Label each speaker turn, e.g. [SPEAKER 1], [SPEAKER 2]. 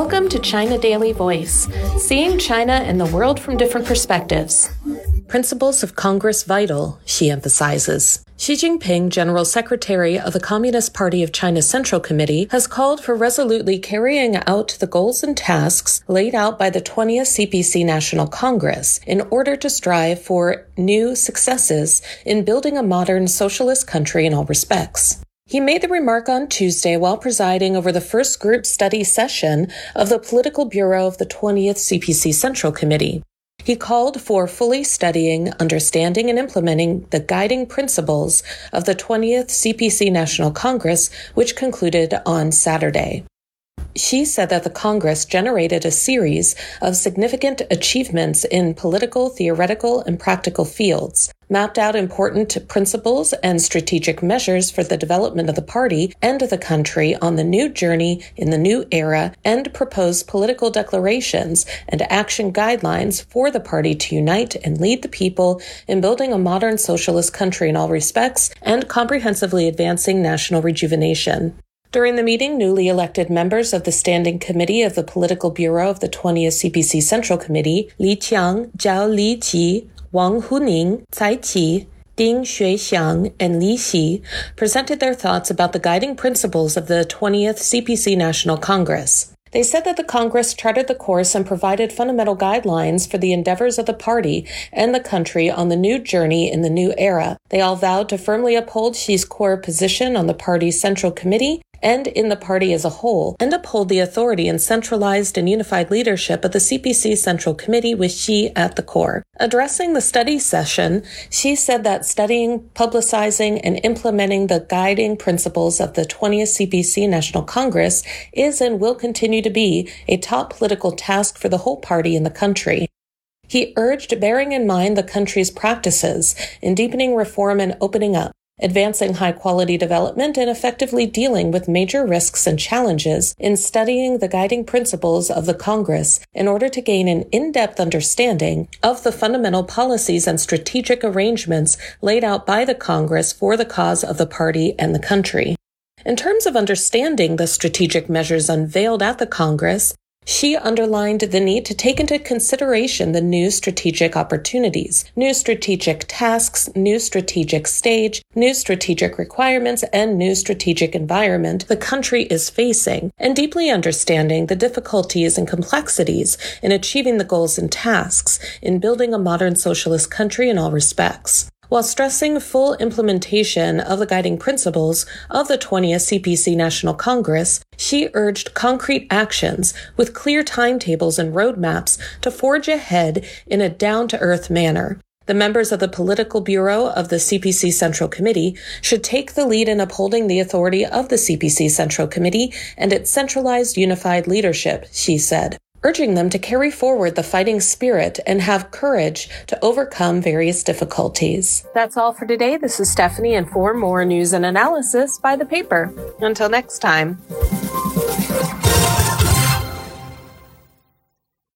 [SPEAKER 1] Welcome to China Daily Voice, seeing China and the world from different perspectives. Principles of Congress vital, Xi emphasizes. Xi Jinping, General Secretary of the Communist Party of China's Central Committee, has called for resolutely carrying out the goals and tasks laid out by the 20th CPC National Congress in order to strive for new successes in building a modern socialist country in all respects. He made the remark on Tuesday while presiding over the first group study session of the Political Bureau of the 20th CPC Central Committee. He called for fully studying, understanding, and implementing the guiding principles of the 20th CPC National Congress, which concluded on Saturday. Xi said that the Congress generated a series of significant achievements in political, theoretical, and practical fields, mapped out important principles and strategic measures for the development of the party and the country on the new journey in the new era, and proposed political declarations and action guidelines for the party to unite and lead the people in building a modern socialist country in all respects and comprehensively advancing national rejuvenation. During the meeting, newly elected members of the Standing Committee of the Political Bureau of the 20th CPC Central Committee, Li Qiang, Zhao Leji, Wang Huning, Cai Qi, Ding Xuexiang, and Li Xi presented their thoughts about the guiding principles of the 20th CPC National Congress. They said that the Congress charted the course and provided fundamental guidelines for the endeavors of the party and the country on the new journey in the new era. They all vowed to firmly uphold Xi's core position on the party's Central Committee and in the party as a whole, and uphold the authority and centralized and unified leadership of the CPC Central Committee with Xi at the core. Addressing the study session, Xi said that studying, publicizing, and implementing the guiding principles of the 20th CPC National Congress is and will continue to be a top political task for the whole party in the country. He urged bearing in mind the country's practices in deepening reform and opening up, advancing high quality development and effectively dealing with major risks and challenges in studying the guiding principles of the Congress in order to gain an in-depth understanding of the fundamental policies and strategic arrangements laid out by the Congress for the cause of the party and the country. In terms of understanding the strategic measures unveiled at the Congress, Xi underlined the need to take into consideration the new strategic opportunities, new strategic tasks, new strategic stage, new strategic requirements, and new strategic environment the country is facing, and deeply understanding the difficulties and complexities in achieving the goals and tasks in building a modern socialist country in all respects while stressing full implementation of the guiding principles of the 20th CPC National Congress, Xi urged concrete actions with clear timetables and roadmaps to forge ahead in a down to earth manner. The members of the Political Bureau of the CPC Central Committee should take the lead in upholding the authority of the CPC Central Committee and its centralized unified leadership, Xi said urging them to carry forward the fighting spirit and have courage to overcome various difficulties. That's all for today. This is Stephanie, and for more news and analysis, buy the paper. Until next time.